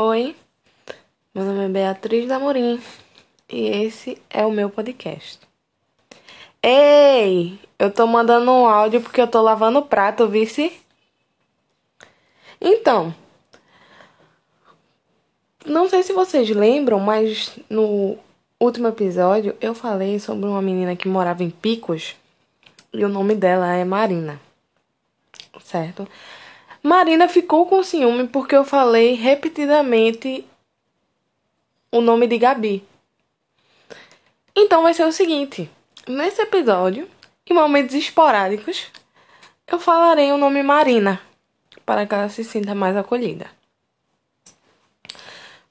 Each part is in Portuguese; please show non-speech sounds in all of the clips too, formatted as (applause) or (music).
Oi, meu nome é Beatriz Damorim e esse é o meu podcast. Ei, eu tô mandando um áudio porque eu tô lavando o prato, vice? Então, não sei se vocês lembram, mas no último episódio eu falei sobre uma menina que morava em Picos e o nome dela é Marina, certo? Marina ficou com ciúme porque eu falei repetidamente o nome de Gabi. Então vai ser o seguinte: nesse episódio, em momentos esporádicos, eu falarei o nome Marina para que ela se sinta mais acolhida.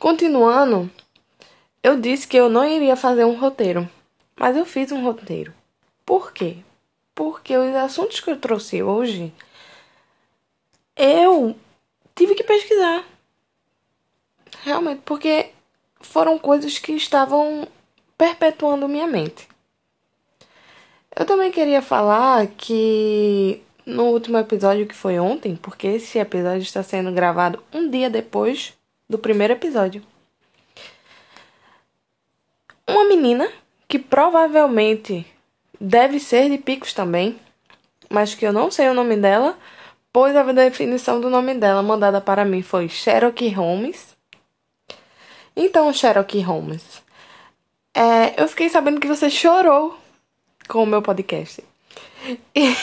Continuando, eu disse que eu não iria fazer um roteiro, mas eu fiz um roteiro. Por quê? Porque os assuntos que eu trouxe hoje eu tive que pesquisar. Realmente, porque foram coisas que estavam perpetuando minha mente. Eu também queria falar que no último episódio que foi ontem, porque esse episódio está sendo gravado um dia depois do primeiro episódio. Uma menina que provavelmente deve ser de Picos também, mas que eu não sei o nome dela, pois a definição do nome dela mandada para mim foi Cherokee Holmes. Então, Cherokee Holmes, é, eu fiquei sabendo que você chorou com o meu podcast. E,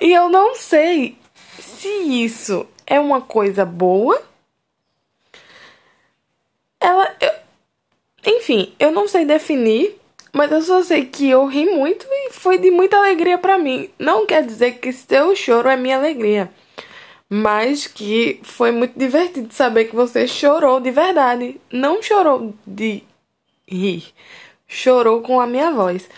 (laughs) e eu não sei se isso é uma coisa boa. Ela. Eu, enfim, eu não sei definir mas eu só sei que eu ri muito e foi de muita alegria para mim. Não quer dizer que seu choro é minha alegria. Mas que foi muito divertido saber que você chorou de verdade. Não chorou de rir. Chorou com a minha voz.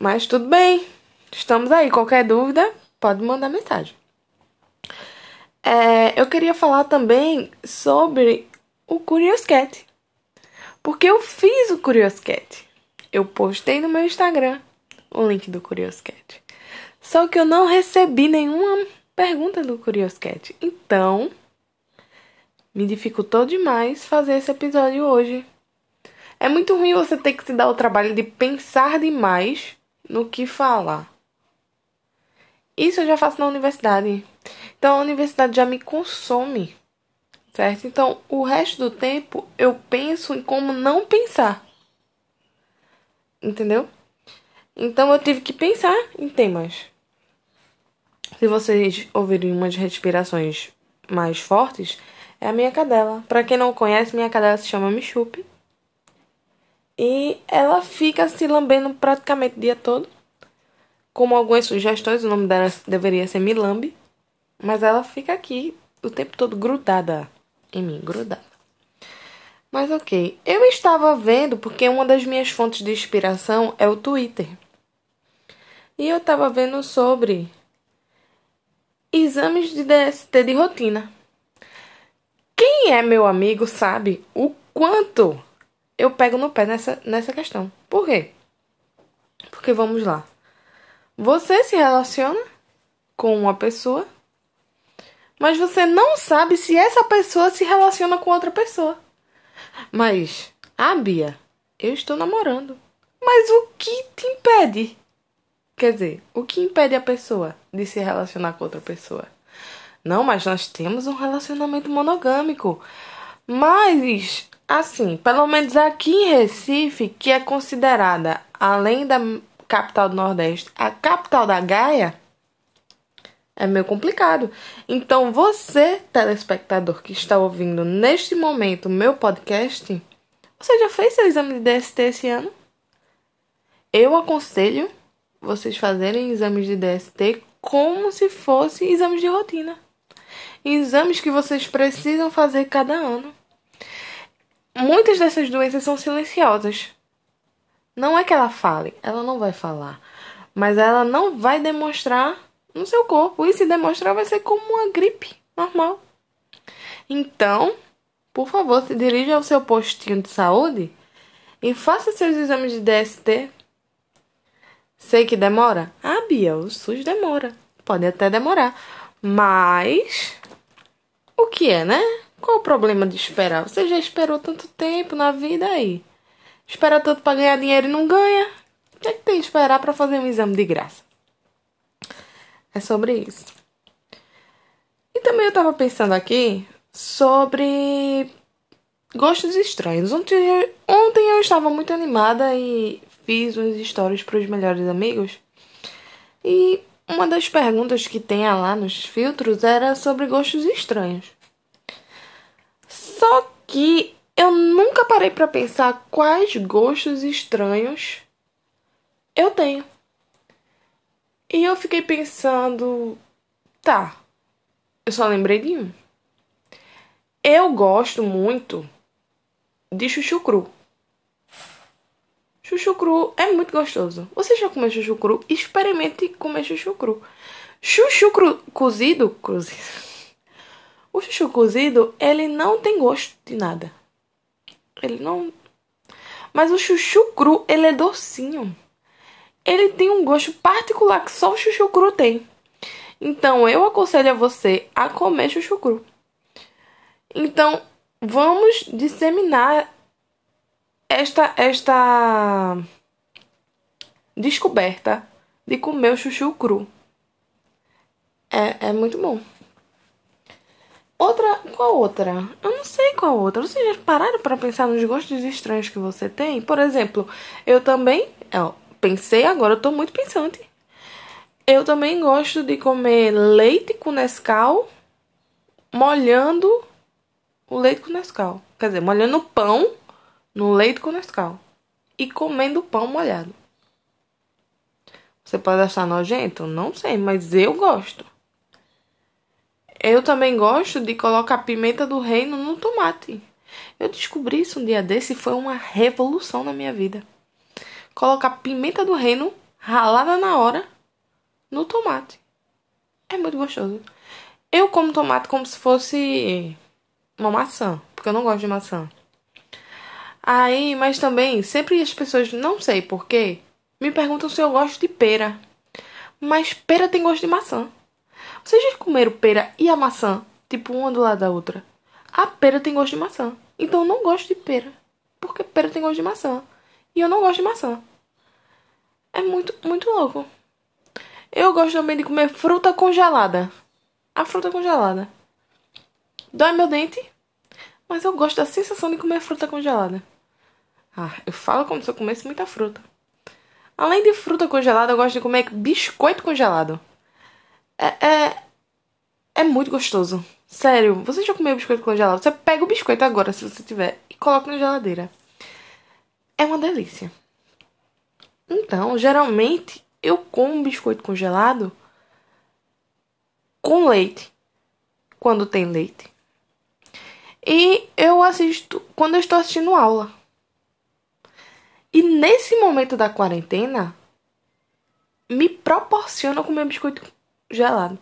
Mas tudo bem. Estamos aí. Qualquer dúvida, pode mandar mensagem. É, eu queria falar também sobre o Curious Cat. Porque eu fiz o Curious Cat eu postei no meu Instagram o link do Curious Cat. Só que eu não recebi nenhuma pergunta do Curious Cat. Então, me dificultou demais fazer esse episódio hoje. É muito ruim você ter que se dar o trabalho de pensar demais no que falar. Isso eu já faço na universidade. Então a universidade já me consome, certo? Então o resto do tempo eu penso em como não pensar. Entendeu? Então eu tive que pensar em temas. Se vocês ouvirem umas respirações mais fortes, é a minha cadela. Para quem não conhece, minha cadela se chama Michupe. E ela fica se lambendo praticamente o dia todo. Como algumas sugestões, o nome dela deveria ser Milambe. Mas ela fica aqui o tempo todo grudada em mim, grudada. Mas ok, eu estava vendo porque uma das minhas fontes de inspiração é o Twitter. E eu estava vendo sobre exames de DST de rotina. Quem é meu amigo sabe o quanto eu pego no pé nessa, nessa questão. Por quê? Porque vamos lá. Você se relaciona com uma pessoa, mas você não sabe se essa pessoa se relaciona com outra pessoa. Mas, ah, Bia, eu estou namorando. Mas o que te impede? Quer dizer, o que impede a pessoa de se relacionar com outra pessoa? Não, mas nós temos um relacionamento monogâmico. Mas, assim, pelo menos aqui em Recife, que é considerada, além da capital do Nordeste, a capital da Gaia, é meio complicado. Então, você, telespectador que está ouvindo neste momento meu podcast, você já fez seu exame de DST esse ano? Eu aconselho vocês fazerem exames de DST como se fosse exames de rotina. Exames que vocês precisam fazer cada ano. Muitas dessas doenças são silenciosas. Não é que ela fale, ela não vai falar, mas ela não vai demonstrar no seu corpo. E se demonstrar, vai ser como uma gripe normal. Então, por favor, se dirija ao seu postinho de saúde e faça seus exames de DST. Sei que demora? Ah, Bia, o SUS demora. Pode até demorar. Mas, o que é, né? Qual o problema de esperar? Você já esperou tanto tempo na vida aí. Espera tanto para ganhar dinheiro e não ganha. O que, é que tem que esperar para fazer um exame de graça? É sobre isso. E também eu tava pensando aqui sobre gostos estranhos. Ontem, ontem eu estava muito animada e fiz uns stories para os melhores amigos. E uma das perguntas que tem lá nos filtros era sobre gostos estranhos. Só que eu nunca parei para pensar quais gostos estranhos eu tenho. E eu fiquei pensando, tá, eu só lembrei de um. Eu gosto muito de chuchu cru. Chuchu cru é muito gostoso. Você já comeu chuchu cru? Experimente comer chuchu cru. Chuchu cru cozido, cozido. O chuchu cozido, ele não tem gosto de nada. Ele não. Mas o chuchu cru, ele é docinho ele tem um gosto particular que só o chuchu cru tem. Então eu aconselho a você a comer chuchu cru. Então vamos disseminar esta esta descoberta de comer o chuchu cru. É, é muito bom. Outra, qual outra? Eu não sei qual outra. Vocês já pararam para pensar nos gostos estranhos que você tem? Por exemplo, eu também, ó, pensei agora, eu tô muito pensante. Eu também gosto de comer leite com Nescau, molhando o leite com Nescau. Quer dizer, molhando o pão no leite com Nescau. E comendo pão molhado. Você pode achar nojento? Não sei, mas eu gosto. Eu também gosto de colocar pimenta do reino no tomate. Eu descobri isso um dia desse e foi uma revolução na minha vida colocar pimenta do reino ralada na hora no tomate. É muito gostoso. Eu como tomate como se fosse uma maçã, porque eu não gosto de maçã. Aí, mas também, sempre as pessoas, não sei porquê, me perguntam se eu gosto de pera. Mas pera tem gosto de maçã. Vocês já comeram pera e a maçã, tipo uma do lado da outra? A pera tem gosto de maçã. Então eu não gosto de pera. Porque pera tem gosto de maçã. E eu não gosto de maçã. É muito, muito louco. Eu gosto também de comer fruta congelada. A fruta congelada. Dói meu dente, mas eu gosto da sensação de comer fruta congelada. Ah, eu falo como se eu comesse muita fruta. Além de fruta congelada, eu gosto de comer biscoito congelado. É, é, é muito gostoso. Sério, você já comeu biscoito congelado? Você pega o biscoito agora, se você tiver, e coloca na geladeira. É uma delícia. Então, geralmente, eu como biscoito congelado com leite. Quando tem leite. E eu assisto quando eu estou assistindo aula. E nesse momento da quarentena, me proporciona comer biscoito gelado.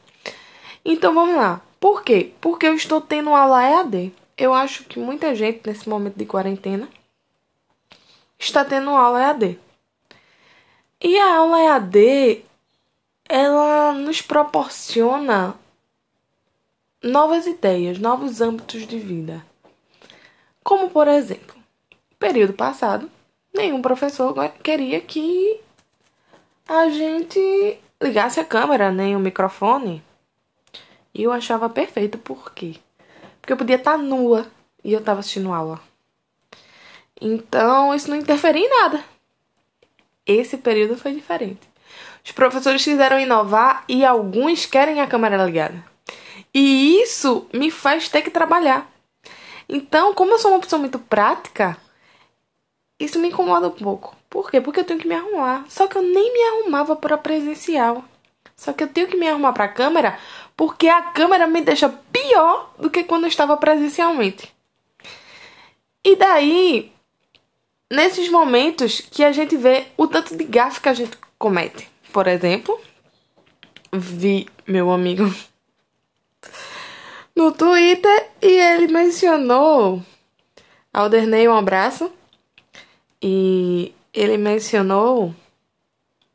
Então vamos lá. Por quê? Porque eu estou tendo aula EAD. Eu acho que muita gente nesse momento de quarentena está tendo aula EAD. E a aula EAD, ela nos proporciona novas ideias, novos âmbitos de vida. Como, por exemplo, período passado, nenhum professor queria que a gente ligasse a câmera, nem o microfone. E eu achava perfeito, por quê? Porque eu podia estar nua e eu estava assistindo aula. Então, isso não interferia em nada. Esse período foi diferente. Os professores quiseram inovar e alguns querem a câmera ligada. E isso me faz ter que trabalhar. Então, como eu sou uma pessoa muito prática, isso me incomoda um pouco. Por quê? Porque eu tenho que me arrumar. Só que eu nem me arrumava para presencial. Só que eu tenho que me arrumar para a câmera porque a câmera me deixa pior do que quando eu estava presencialmente. E daí, nesses momentos que a gente vê o tanto de gafe que a gente comete. Por exemplo, vi meu amigo no Twitter e ele mencionou Alderney, um abraço. E ele mencionou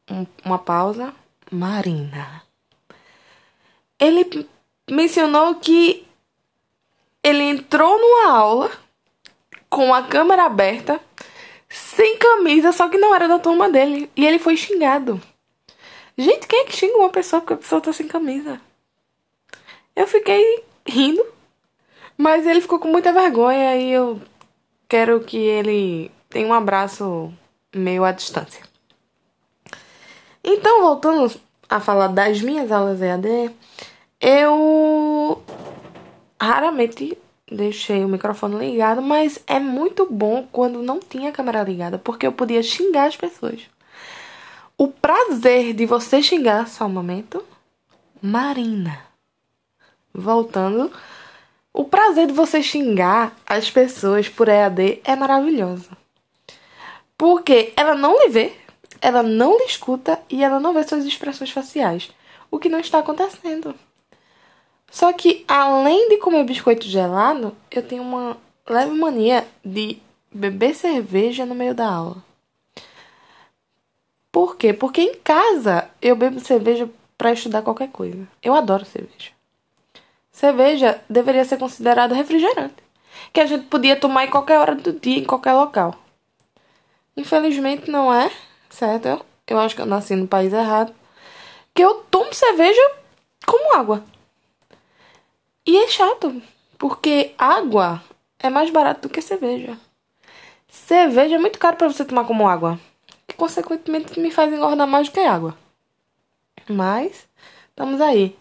um, uma pausa, Marina. Ele mencionou que ele entrou numa aula com a câmera aberta, sem camisa, só que não era da turma dele. E ele foi xingado. Gente, quem é que xinga uma pessoa porque a pessoa tá sem camisa? Eu fiquei rindo, mas ele ficou com muita vergonha e eu quero que ele tenha um abraço meio à distância. Então, voltando a falar das minhas aulas EAD, eu raramente deixei o microfone ligado, mas é muito bom quando não tinha a câmera ligada, porque eu podia xingar as pessoas. O prazer de você xingar, só um momento, Marina. Voltando, o prazer de você xingar as pessoas por EAD é maravilhoso. Porque ela não lhe vê, ela não lhe escuta e ela não vê suas expressões faciais. O que não está acontecendo. Só que, além de comer biscoito gelado, eu tenho uma leve mania de beber cerveja no meio da aula. Por quê? Porque em casa eu bebo cerveja para estudar qualquer coisa. Eu adoro cerveja. Cerveja deveria ser considerado refrigerante, que a gente podia tomar em qualquer hora do dia, em qualquer local. Infelizmente não é, certo? Eu, acho que eu nasci no país errado. Que eu tomo cerveja como água. E é chato, porque água é mais barato do que cerveja. Cerveja é muito caro para você tomar como água, que consequentemente me faz engordar mais do que água. Mas estamos aí.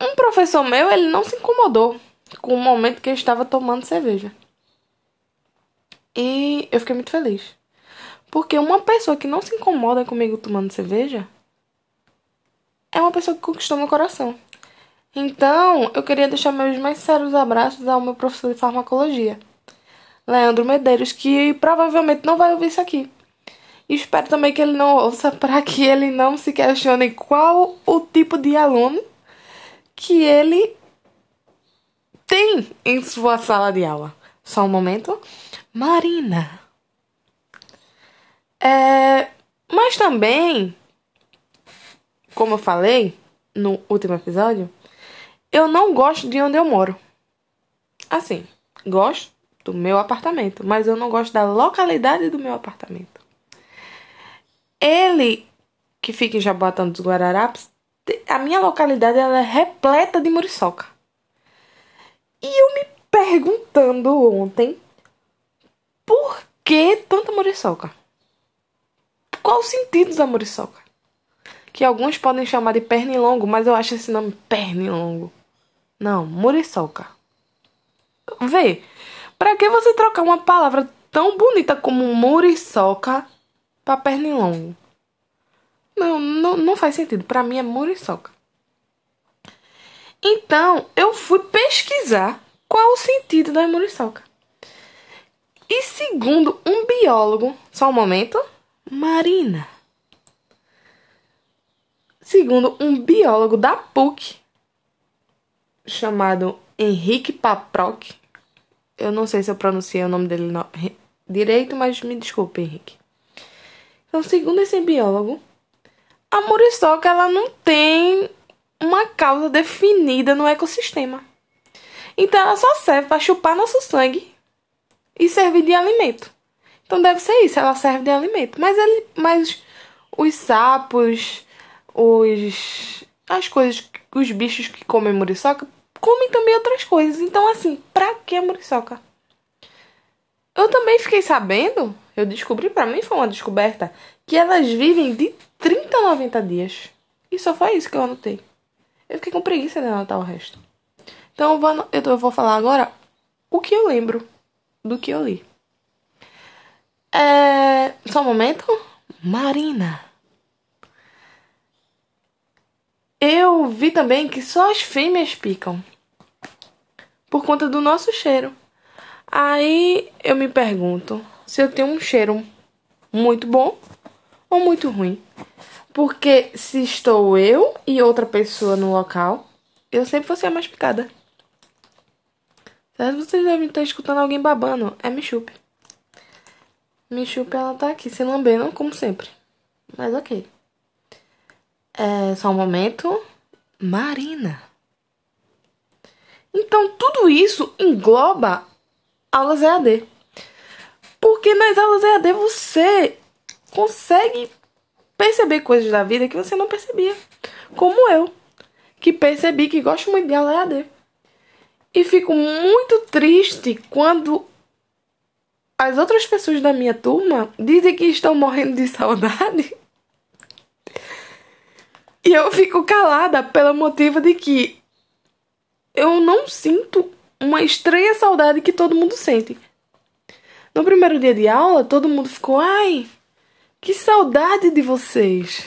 Um professor meu, ele não se incomodou com o momento que eu estava tomando cerveja. E eu fiquei muito feliz. Porque uma pessoa que não se incomoda comigo tomando cerveja é uma pessoa que conquistou meu coração. Então, eu queria deixar meus mais sérios abraços ao meu professor de farmacologia, Leandro Medeiros, que provavelmente não vai ouvir isso aqui. E espero também que ele não ouça (laughs) para que ele não se questione qual o tipo de aluno que ele tem em sua sala de aula. Só um momento. Marina. É, mas também, como eu falei no último episódio, eu não gosto de onde eu moro. Assim, gosto do meu apartamento, mas eu não gosto da localidade do meu apartamento. Ele, que fica em Jaboatão dos Guararapes, a minha localidade ela é repleta de muriçoca. E eu me perguntando ontem por que tanta muriçoca? Qual o sentido da muriçoca? Que alguns podem chamar de pernilongo, mas eu acho esse nome pernilongo. Não, muriçoca. Vê, para que você trocar uma palavra tão bonita como muriçoca para pernilongo? Não, não, não faz sentido. Para mim é muriçoca. Então, eu fui pesquisar qual o sentido da muriçoca. E segundo um biólogo, só um momento, Marina. Segundo um biólogo da PUC, chamado Henrique Paproc. Eu não sei se eu pronunciei o nome dele direito, mas me desculpe, Henrique. Então, segundo esse biólogo, a muriçoca ela não tem uma causa definida no ecossistema. Então ela só serve para chupar nosso sangue e servir de alimento. Então deve ser isso, ela serve de alimento. Mas ele, mas os sapos, os as coisas, os bichos que comem muriçoca comem também outras coisas. Então, assim, pra que a muriçoca? Eu também fiquei sabendo, eu descobri, para mim foi uma descoberta, que elas vivem de 30 a 90 dias. E só foi isso que eu anotei. Eu fiquei com preguiça de anotar o resto. Então eu vou, eu vou falar agora o que eu lembro do que eu li. É... Só um momento. Marina. Eu vi também que só as fêmeas picam. Por conta do nosso cheiro. Aí eu me pergunto se eu tenho um cheiro muito bom ou muito ruim. Porque se estou eu e outra pessoa no local, eu sempre vou ser a mais picada. Certo? Vocês devem estar escutando alguém babando. É Michupe. Michupe, ela tá aqui se lambendo, como sempre. Mas ok. É, só um momento. Marina. Então, tudo isso engloba aulas EAD. Porque nas aulas EAD você consegue perceber coisas da vida que você não percebia. Como eu, que percebi que gosto muito de aula EAD. E fico muito triste quando as outras pessoas da minha turma dizem que estão morrendo de saudade. E eu fico calada pelo motivo de que eu não sinto uma estranha saudade que todo mundo sente. No primeiro dia de aula, todo mundo ficou, ai, que saudade de vocês.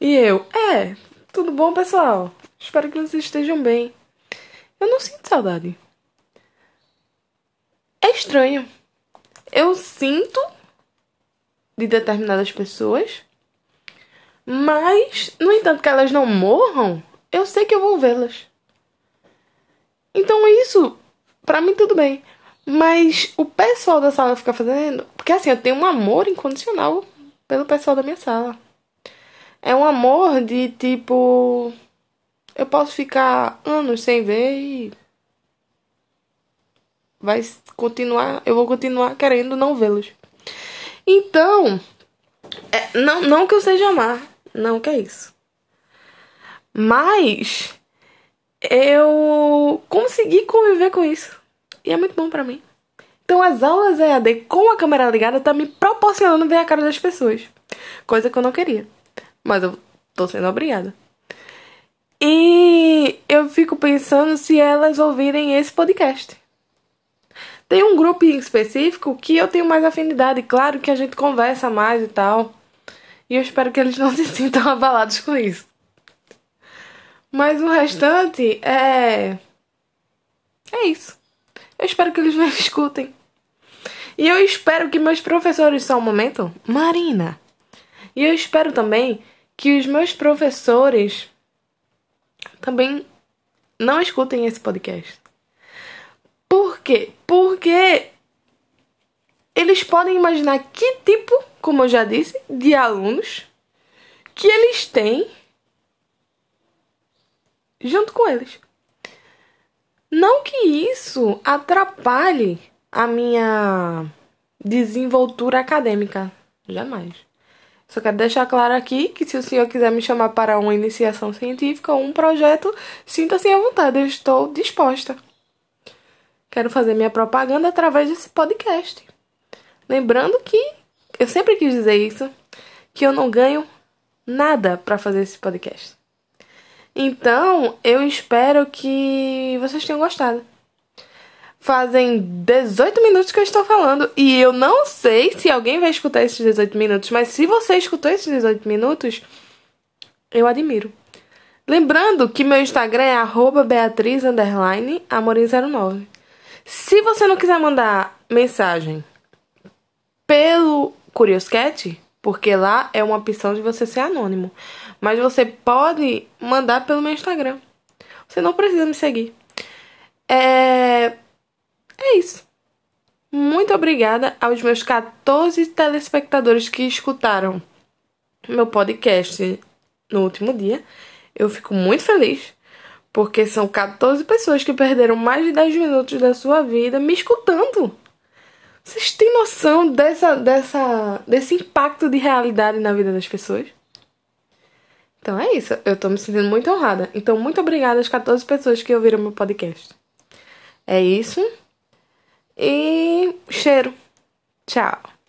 e eu, é, tudo bom, pessoal? Espero que vocês estejam bem. Eu não sinto saudade. É estranho. Eu sinto de determinadas pessoas, mas, no entanto, que elas não morram, eu sei que eu vou vê-las. Então isso, pra mim tudo bem. Mas o pessoal da sala fica fazendo. Porque assim, eu tenho um amor incondicional pelo pessoal da minha sala. É um amor de tipo. Eu posso ficar anos sem ver e. Vai continuar. Eu vou continuar querendo não vê-los. Então. É, não, não que eu seja amar. Não que é isso. Mas eu consegui conviver com isso. E é muito bom para mim. Então as aulas EAD com a câmera ligada tá me proporcionando ver a cara das pessoas. Coisa que eu não queria. Mas eu tô sendo obrigada. E eu fico pensando se elas ouvirem esse podcast. Tem um grupo específico que eu tenho mais afinidade, claro que a gente conversa mais e tal. E eu espero que eles não (laughs) se sintam abalados com isso. Mas o restante é. É isso. Eu espero que eles não (laughs) escutem. E eu espero que meus professores só um momento, Marina. E eu espero também que os meus professores também não escutem esse podcast. Por quê? Porque eles podem imaginar que tipo, como eu já disse, de alunos que eles têm junto com eles. Não que isso atrapalhe a minha desenvoltura acadêmica. Jamais. Só quero deixar claro aqui que se o senhor quiser me chamar para uma iniciação científica ou um projeto, sinta-se à vontade, eu estou disposta. Quero fazer minha propaganda através desse podcast. Lembrando que eu sempre quis dizer isso, que eu não ganho nada para fazer esse podcast. Então, eu espero que vocês tenham gostado. Fazem 18 minutos que eu estou falando e eu não sei se alguém vai escutar esses 18 minutos, mas se você escutou esses 18 minutos, eu admiro. Lembrando que meu Instagram é beatriz_amorim09. Se você não quiser mandar mensagem pelo Curioscat, porque lá é uma opção de você ser anônimo. Mas você pode mandar pelo meu Instagram. Você não precisa me seguir. É. É isso. Muito obrigada aos meus 14 telespectadores que escutaram meu podcast no último dia. Eu fico muito feliz, porque são 14 pessoas que perderam mais de 10 minutos da sua vida me escutando. Vocês têm noção dessa, dessa, desse impacto de realidade na vida das pessoas? Então é isso. Eu tô me sentindo muito honrada. Então, muito obrigada às 14 pessoas que ouviram meu podcast. É isso. E cheiro. Tchau.